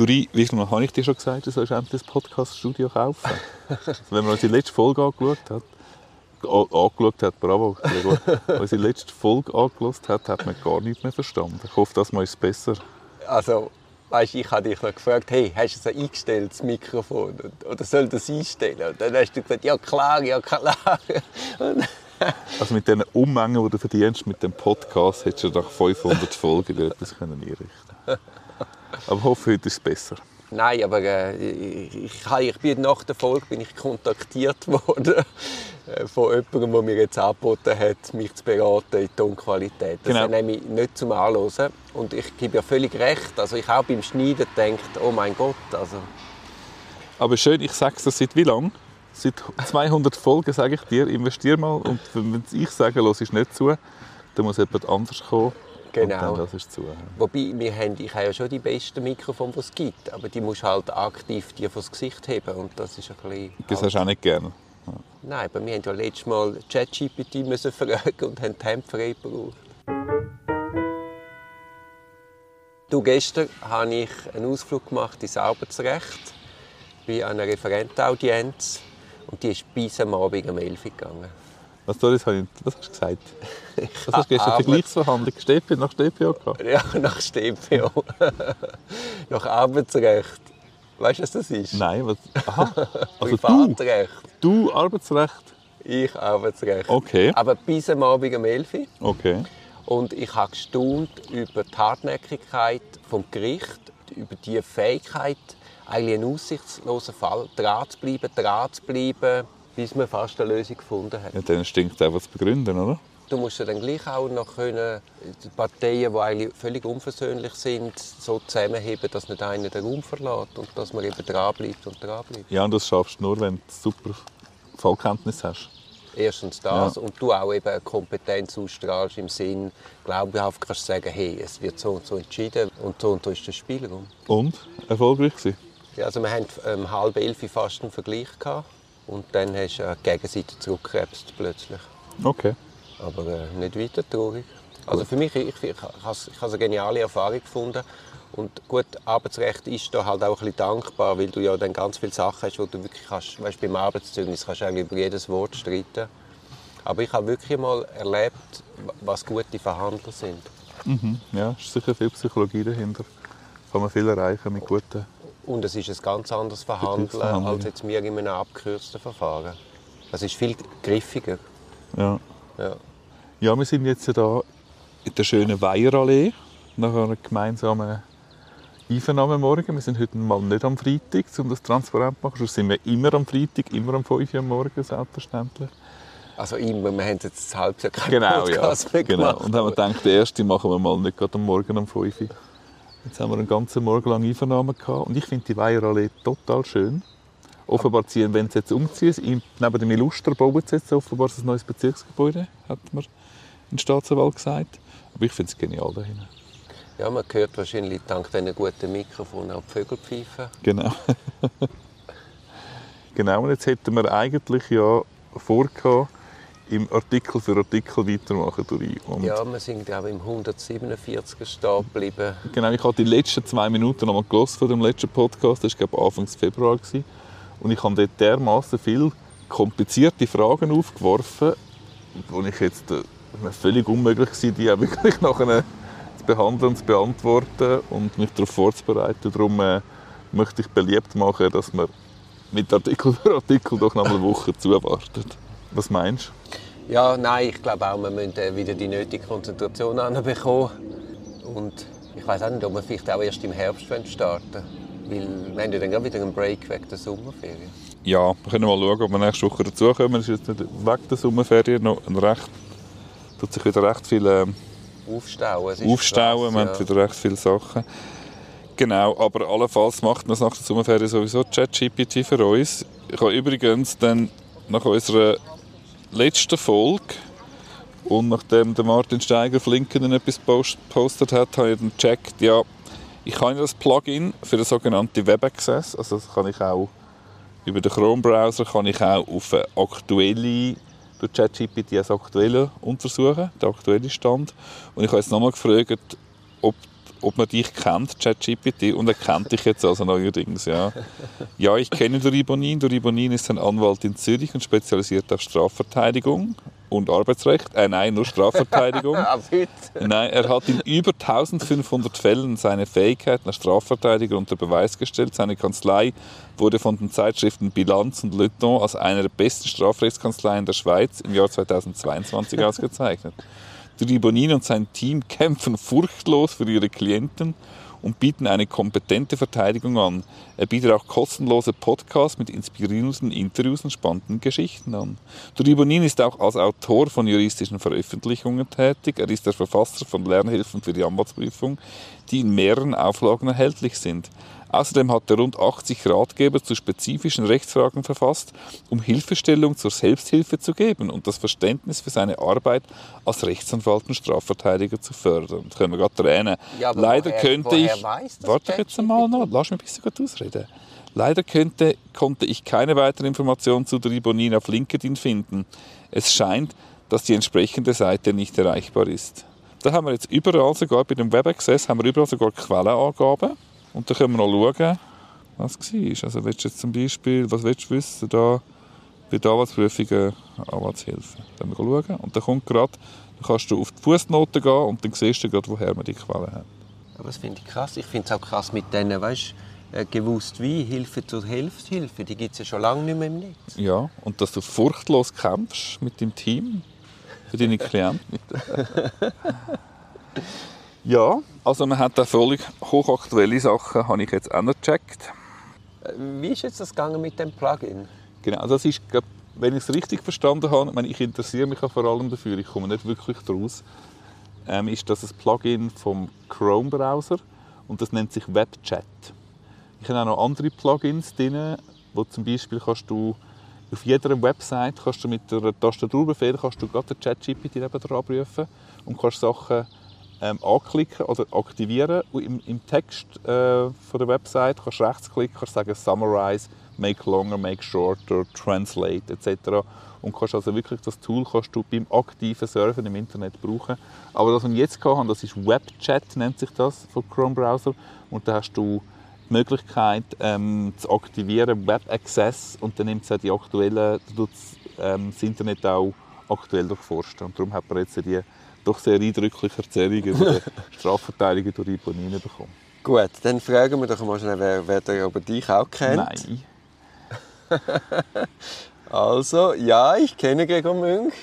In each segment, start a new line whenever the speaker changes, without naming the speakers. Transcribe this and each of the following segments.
Duri, wie viel Mal habe ich dir schon gesagt, du sollst endlich das Podcast-Studio kaufen? wenn man unsere letzte Folge angeschaut hat, angeschaut hat, bravo, unsere letzte Folge angeschaut hat, hat man gar nichts mehr verstanden. Ich hoffe, das mal ist besser.
Also, weißt, ich habe dich noch gefragt, hey, hast du es eingestellt, das Mikrofon? Oder soll das einstellen? Und dann hast du gesagt, ja klar, ja klar.
also mit diesen Ummengen, die du verdienst mit dem Podcast, hättest du nach 500 Folgen etwas einrichten können. Aber hoffe, heute ist es besser.
Nein, aber äh, ich, ich, ich, bin nach der Folge bin ich kontaktiert worden äh, von jemandem, der mir jetzt angeboten hat, mich zu beraten in Tonqualität. Das genau. nehme ich nicht zum Anhören. Und ich gebe ja völlig recht. Also ich auch beim Schneiden denkt, oh mein Gott. Also.
Aber schön, ich sage es seit wie lang? Seit 200 Folgen sage ich dir, investier mal. Und wenn ich sage, los ist nicht zu, dann muss jemand anders kommen
Genau.
das ist zu.
Wobei, wir haben, ich habe ja schon die besten Mikrofone, die es gibt, aber die musst halt aktiv die vor das Gesicht heben und das ist ein bisschen...
Das hast du auch nicht gerne?
Ja. Nein, aber wir haben ja letztes Mal ChatGPT fragen und haben die Hemd frei gebraucht. Du, gestern habe ich einen Ausflug gemacht ins Arbeitsrecht bei einer Referentenaudienz und die ist bis am Abend um 11 Uhr gegangen.
Was, Doris, was hast du gesagt? Was hast du gestern Vergleichsverhandlung StPO, nach StPO gehabt?
Ja, nach StPO. nach Arbeitsrecht. Weißt du, was das ist?
Nein, was? Aha.
Also Privatrecht.
Du, du Arbeitsrecht?
Ich Arbeitsrecht.
Okay.
Aber bis am Abend um 11 Uhr.
Okay.
Und ich habe gestaunt über die Hartnäckigkeit vom Gericht, über die Fähigkeit, eigentlich einen aussichtslosen Fall dran zu bleiben, dran zu bleiben, bis man fast eine Lösung gefunden hat.
Ja, dann stinkt einfach zu begründen, oder?
Du musst ja dann gleich auch noch können, die Parteien, die eigentlich völlig unversöhnlich sind, so zusammenheben, dass nicht einer den Raum verlässt und dass man eben dranbleibt und dranbleibt.
Ja, und das schaffst du nur, wenn du super Fallkenntnis hast.
Erstens das ja. und du auch eben eine Kompetenz ausstrahlst im Sinn, glaubhaft kannst du sagen, hey, es wird so und so entschieden und so und so ist der Spielraum.
Und? Erfolgreich gewesen?
Ja, also wir hatten um halb elf fast einen Vergleich gehabt. Und dann hast du die Gegenseite zurückgekrebst plötzlich.
Okay.
Aber äh, nicht weiter traurig. Also für mich, ich, ich, ich, habe eine geniale Erfahrung gefunden. Und gut, Arbeitsrecht ist da halt auch ein bisschen dankbar, weil du ja dann ganz viele Sachen hast, wo du wirklich kannst, weißt, beim Arbeitszeugnis kannst du eigentlich über jedes Wort streiten. Aber ich habe wirklich mal erlebt, was gute Verhandler sind.
Mhm. Ja, es ist sicher viel Psychologie dahinter. Kann man viel erreichen mit guten
und es ist ein ganz anderes Verhandeln als jetzt wir in einem abgekürzten Verfahren. Es ist viel griffiger.
Ja.
Ja,
ja wir sind jetzt hier in der schönen Weierallee nach einer gemeinsamen Einvernahme morgen. Wir sind heute mal nicht am Freitag, um das transparent zu machen. Sonst sind wir immer am Freitag, immer am 5 Uhr morgens, selbstverständlich.
Also immer, wir haben jetzt ein halbes Jahr keinen
genau,
Podcast
ja. mehr genau. gemacht. Genau. Und haben wir gedacht, der erste machen wir mal nicht gerade am Morgen um 5 Uhr. Jetzt haben wir einen ganzen Morgen lang Einvernahmen gehabt und ich finde die Weierallee total schön. Offenbar ziehen, wenn sie jetzt umziehen, neben dem Illuster bauen sie jetzt offenbar ein neues Bezirksgebäude, hat mir ein Staatsanwalt gesagt. Aber ich finde es genial da hinten.
Ja, man hört wahrscheinlich dank diesen guten Mikrofonen auch die Vögel pfeifen.
Genau. genau, und jetzt hätten wir eigentlich ja vorgehabt, im Artikel für Artikel weitermachen. Und
ja, wir sind glaube ich, im 147 stehen geblieben.
Genau, ich habe die letzten zwei Minuten noch mal von dem letzten Podcast. Das war glaube Anfang Februar. Gewesen. Und ich habe dort dermaßen viele komplizierte Fragen aufgeworfen, wo ich jetzt äh, völlig unmöglich war, die auch wirklich nachher zu behandeln und zu beantworten und mich darauf vorzubereiten. Darum äh, möchte ich beliebt machen, dass man mit Artikel für Artikel doch noch eine Woche zuwartet. Was meinst
du? Ja, nein, ich glaube auch, wir müssen äh, wieder die nötige Konzentration bekommen. Und ich weiß auch nicht, ob wir vielleicht auch erst im Herbst starten Weil wir haben ja dann wieder einen Break wegen der Sommerferien.
Ja, wir können mal schauen, ob wir nächste Woche dazukommen. Es ist jetzt wegen der Sommerferien noch ein recht, tut sich wieder recht viel ähm,
aufstauen.
aufstauen. Krass, wir ja. haben wieder recht viele Sachen. Genau, aber allenfalls macht man es nach der Sommerferien sowieso ChatGPT für uns. Ich habe übrigens dann nach unserer letzten Folge und nachdem der Martin Steiger auf LinkedIn etwas gepostet hat, habe ich dann gecheckt, ja, ich habe das Plugin für den sogenannten Web Access, also das kann ich auch über den Chrome-Browser kann ich auch auf eine aktuelle durch ChatGPT als aktuelle untersuchen, den aktuellen Stand. Und ich habe jetzt nochmal gefragt, ob ob man dich kennt, ChatGPT, und er kennt dich jetzt also neuerdings, ja. Ja, ich kenne Dori Bonin. Dori Bonin ist ein Anwalt in Zürich und spezialisiert auf Strafverteidigung und Arbeitsrecht. Äh, nein, nur Strafverteidigung. Nein, er hat in über 1500 Fällen seine Fähigkeiten als Strafverteidiger unter Beweis gestellt. Seine Kanzlei wurde von den Zeitschriften Bilanz und Le Temps als eine der besten Strafrechtskanzleien der Schweiz im Jahr 2022 ausgezeichnet. Duri Bonin und sein Team kämpfen furchtlos für ihre Klienten und bieten eine kompetente Verteidigung an. Er bietet auch kostenlose Podcasts mit inspirierenden Interviews und spannenden Geschichten an. Duri Bonin ist auch als Autor von juristischen Veröffentlichungen tätig. Er ist der Verfasser von Lernhilfen für die Anwaltsprüfung, die in mehreren Auflagen erhältlich sind. Außerdem hat er rund 80 Ratgeber zu spezifischen Rechtsfragen verfasst, um Hilfestellung zur Selbsthilfe zu geben und das Verständnis für seine Arbeit als Rechtsanwalt und Strafverteidiger zu fördern. Da können wir gerade tränen.
Ja,
Leider
woher-
könnte
woher
ich...
das
Warte jetzt einmal noch, lass mich ein bisschen gut ausreden. Leider könnte, konnte ich keine weiteren Informationen zu der Ribonin auf LinkedIn finden. Es scheint, dass die entsprechende Seite nicht erreichbar ist. Da haben wir jetzt überall, sogar bei dem Web Access, haben wir überall sogar Quellenangaben. Und da können wir noch schauen, was war. Also willst du jetzt zum Beispiel, was willst du wissen, da bei der Anwaltsprüfungen Anwaltshilfe. Da können wir schauen. Und dann kommt gerade, dann kannst du auf die Fußnoten gehen und dann siehst du gerade, woher man die Quelle hat.
Aber das finde ich krass. Ich finde es auch krass mit denen, weißt äh, gewusst wie, Hilfe zur Hilfshilfe, die gibt es ja schon lange nicht mehr im Netz.
Ja, und dass du furchtlos kämpfst mit deinem Team für deine Klienten. ja, also man hat da völlig hochaktuelle Sachen, habe ich jetzt auch noch gecheckt.
Wie ist jetzt das gegangen mit dem Plugin?
Genau, das ist, glaub, wenn ich es richtig verstanden habe, ich, meine, ich interessiere mich auch vor allem dafür, ich komme nicht wirklich daraus, ähm, ist das ein Plugin vom Chrome-Browser und das nennt sich WebChat. Ich habe auch noch andere Plugins drin, wo zum Beispiel kannst du auf jeder Website kannst du mit der Tastaturbefehl kannst du gerade den ChatGPT prüfen und kannst Sachen ähm, anklicken oder aktivieren und im, im Text äh, von der Website kannst du rechtsklicken, kannst sagen Summarize, Make Longer, Make Shorter, Translate etc. Und kannst also wirklich das Tool kannst du beim aktiven Surfen im Internet brauchen. Aber das, was ich jetzt habe, das ist WebChat, nennt sich das vom Chrome Browser. Und da hast du die Möglichkeit ähm, zu aktivieren, Web Access, und dann nimmt es auch die aktuellen, tut's, ähm, das Internet auch aktuell durchforsten. Und darum hat man jetzt die doch sehr eindrückliche Erzählung über die Strafverteidigung durch Iponine bekommen.
Gut, dann fragen wir doch mal schnell, wer, wer der über dich auch kennt.
Nein.
Also, ja, ich kenne Gregor Münch.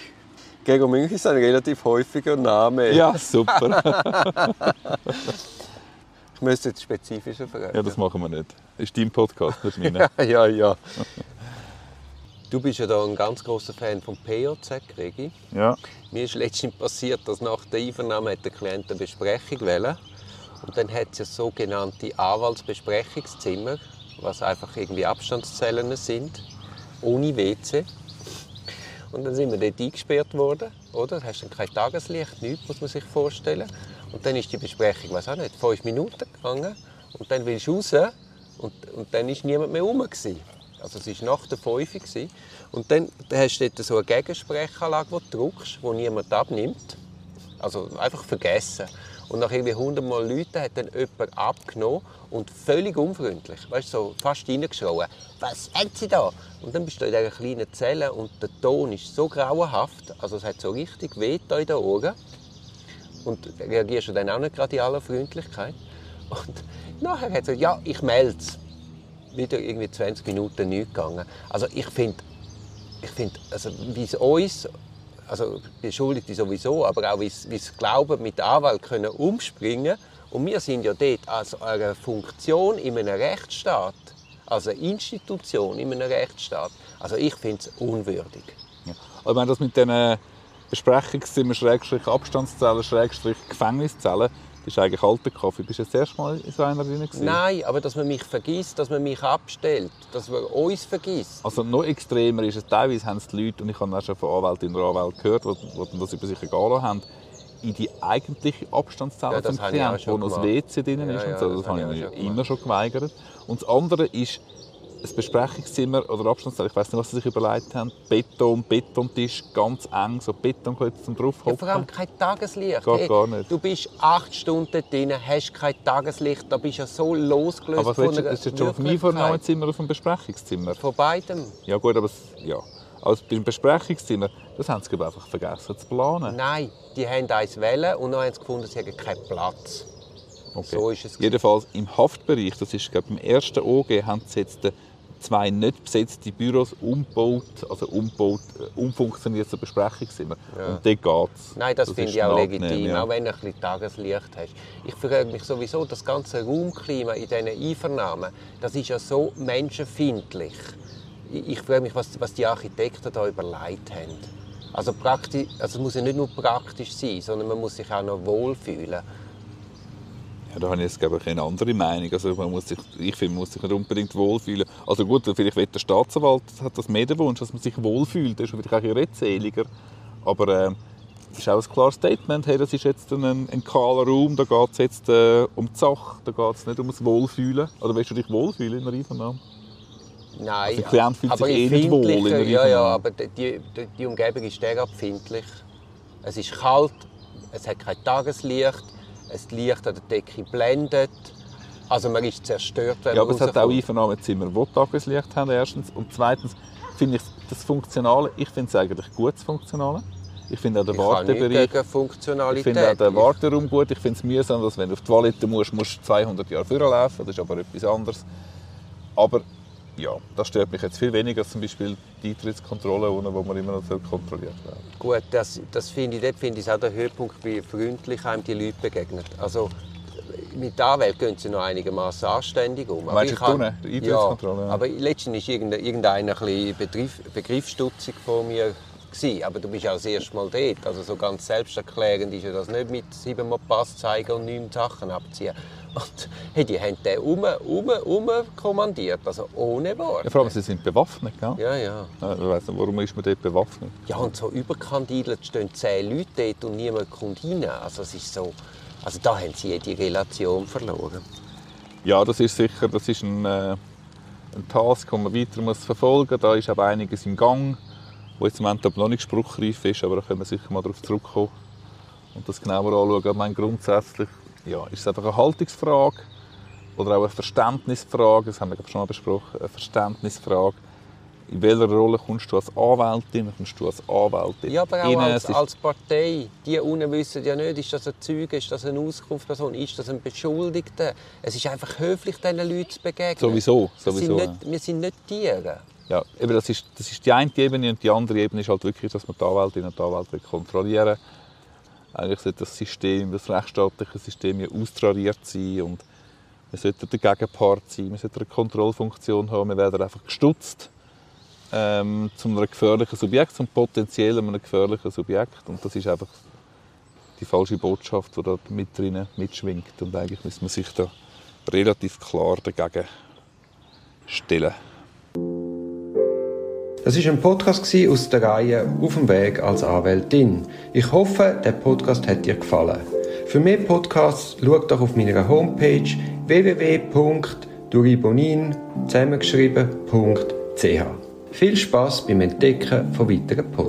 Gregor Münch ist ein relativ häufiger Name.
Ja, super.
Ich müsste jetzt spezifischer fragen.
Ja, das machen wir nicht. Ist dein Podcast, nicht meiner.
ja, ja. Du bist ja da ein ganz großer Fan von POZ, Gregi.
Ja.
Mir ist letztens passiert, dass nach der Einvernahme hat der Klient eine Besprechung wollte. Und dann hat es ja sogenannte Anwaltsbesprechungszimmer, was einfach irgendwie Abstandszellen sind, ohne WC. Und dann sind wir dort eingesperrt worden, oder? Da hast dann kein Tageslicht, nichts, muss man sich vorstellen. Und dann ist die Besprechung, weiß auch nicht, fünf Minuten gegangen. Und dann willst du raus und, und dann ist niemand mehr rum. Gewesen. Also es war nach der 5 Uhr. gewesen. Und dann hast du so eine Gegensprechanlage, die du drückst, die niemand abnimmt. Also einfach vergessen. Und nach irgendwie 100 Mal Leuten hat dann jemand abgenommen und völlig unfreundlich, weißt so fast reingeschrien. «Was haben Sie da?» Und dann bist du in dieser kleinen Zelle und der Ton ist so grauenhaft, also es hat so richtig weh in den Ohren. Und reagierst du dann auch nicht gerade in aller Freundlichkeit. Und nachher hat er gesagt, ja, ich melde es. Wieder irgendwie 20 Minuten nicht gegangen. Also ich finde, ich finde, also wie es uns, also Beschuldigte sowieso, aber auch wie es, Glauben mit Anwalt können umspringen und wir sind ja dort als eine Funktion in einem Rechtsstaat, als eine Institution in einem Rechtsstaat. Also ich finde es unwürdig.
ja. Aber wenn das mit diesen Besprechungszimmer, Schrägstrich Abstandszellen, Schrägstrich Gefängniszellen, das ist eigentlich alter Kaffee. Bist du das erste Mal in so einer drin? gewesen?
Nein, aber dass man mich vergisst, dass man mich abstellt, dass man uns vergisst.
Also noch extremer ist es teilweise, haben es die Leute, und ich habe auch schon von Anwältinnen und Anwälten gehört, die, die das über sich lassen haben, in die eigentliche Abstandszelle
Ja,
vom Klienten, wo noch das. WC drin ist.
Ja,
und
ja,
so.
das
Das,
habe ich
immer schon geweigert. Und das andere ist ein Besprechungszimmer oder Abstandszeile, ich weiß nicht, was sie sich überlegt haben, Beton, Betontisch, ganz eng, so Betonklötze zum
Ja,
draufhocken.
vor allem kein Tageslicht.
Geht gar nicht.
Du bist acht Stunden drin, hast kein Tageslicht, da bist du ja so losgelöst
aber was
von
du,
einer
ist jetzt schon auf dem Einvernahmezimmer oder auf dem Besprechungszimmer?
Von beidem.
Ja gut, aber ja. Also beim Besprechungszimmer, das haben sie einfach vergessen zu planen.
Nein, die haben eins wählen und dann haben sie gefunden, sie haben keinen Platz.
Okay.
So ist es.
Jedenfalls im Haftbereich, das ist glaube ich, im ersten OG, haben sie jetzt äh, zwei nicht besetzte Büros umgebaut, also umgebaut, äh, umfunktioniert zu Besprechungszimmer. Und dort geht es.
Nein, das, finde
ist
ich auch legitim,
ja.
auch wenn du ein bisschen Tageslicht hast. Ich frage mich sowieso, das ganze Raumklima in diesen Einvernahmen, das ist ja so menschenfeindlich. Ich, ich frage mich, was, was die Architekten da überlegt haben. Also, praktisch, also es muss ja nicht nur praktisch sein, sondern man muss sich auch noch wohlfühlen.
Ja, da habe ich jetzt glaube ich, eine andere Meinung. Also man muss sich, ich finde, man muss sich nicht unbedingt wohlfühlen. Also gut, vielleicht will der Staatsanwalt hat das mehr den Wunsch, dass man sich wohlfühlt. Das ist vielleicht auch ein redseliger. Aber äh, ist auch ein klares Statement. Hey, das ist jetzt ein, ein kahler Raum, da geht es jetzt äh, um die Sache, da geht es nicht um das Wohlfühlen. Oder willst du dich wohlfühlen in einer Einvernahme?
Nein,
Also der Klient fühlt sich eh nicht wohl in der
Ja, ja, aber die, die, die Umgebung ist sehr empfindlich. Es ist kalt, es hat kein Tageslicht, das Licht an der Decke blendet. Also man ist zerstört, wenn
Ja,
man
aber es hat auch. Einvernahmezimmer, die Tageslicht haben, erstens. Und zweitens finde ich das Funktionale, ich finde es eigentlich gut, das Funktionale. Ich finde auch den
Ich
Wartebereich, ich finde auch den Warteraum gut. Ich finde es mühsam, dass wenn du auf die Toilette musst, musst du 200 Jahre vorlaufen. Das ist aber etwas anderes. Aber ja, das stört mich jetzt viel weniger als zum Beispiel die Eintrittskontrolle, wo man immer noch so kontrolliert werden.
Gut, das, das finde ich, dort finde ich auch der Höhepunkt, wie freundlich einem die Leute begegnen. Also, mit der Anwalt gehen sie noch einigermaßen anständig um.
Meinst du
ich
unten, die Eintrittskontrolle, ja.
aber letztens war irgendein- Begriff, begriffsstutzig von mir. Gewesen. Aber du bist ja das erste Mal dort. Also so ganz selbsterklärend ist ja das nicht mit siebenmal Pass zeigen und neun Sachen abziehen. Und hey, die haben den um, um, um kommandiert, also ohne Wort.
Ja, vor allem, sie sind bewaffnet, gell?
Ja, ja.
Ja, Ich weiss nicht, warum ist man dort bewaffnet?
Ja, und so überkandidelt stehen zehn Leute dort und niemand kommt rein. Also, es ist so, also da haben sie jede Relation verloren.
Ja, das ist sicher das ist ein, äh, ein Task, den man weiter muss verfolgen muss. Da ist aber einiges im Gang, wo jetzt im Moment noch nicht spruchreif ist, aber da können wir sicher mal darauf zurückkommen und das genauer anschauen. Ich meine, grundsätzlich ja, ist es einfach eine Haltungsfrage oder auch eine Verständnisfrage, das haben wir schon mal besprochen, eine Verständnisfrage. In welcher Rolle kommst du als Anwältin, kommst du als Anwältin
Ja, aber auch
rein?
als, als Partei. Die unten wissen ja nicht, ist das ein Zeuge, ist das eine Auskunftsperson, ist das ein Beschuldigter. Es ist einfach höflich, diesen Leuten zu begegnen.
Sowieso,
Wir
sowieso,
sind nicht, wir sind nicht Tiere.
Ja, eben das, ist, das ist die eine Ebene und die andere Ebene ist halt wirklich, dass man die Anwältinnen und Anwälte kontrollieren will. Eigentlich sollte das System, das rechtsstaatliche System ja austrariert sein und wir sollten der Gegenpart sein, wir sollten eine Kontrollfunktion haben, wir werden einfach gestutzt ähm, zu einem gefährlichen Subjekt, zum potenziell einem gefährlichen Subjekt und das ist einfach die falsche Botschaft, die da mit drinnen mitschwingt und eigentlich muss man sich da relativ klar dagegen stellen.
Das ist ein Podcast aus der Reihe Auf dem Weg als Anwältin. Ich hoffe, der Podcast hat dir gefallen. Für mehr Podcasts schau doch auf meiner Homepage www.duribonin zusammengeschrieben.ch. Viel Spaß beim Entdecken von weiteren Podcasts.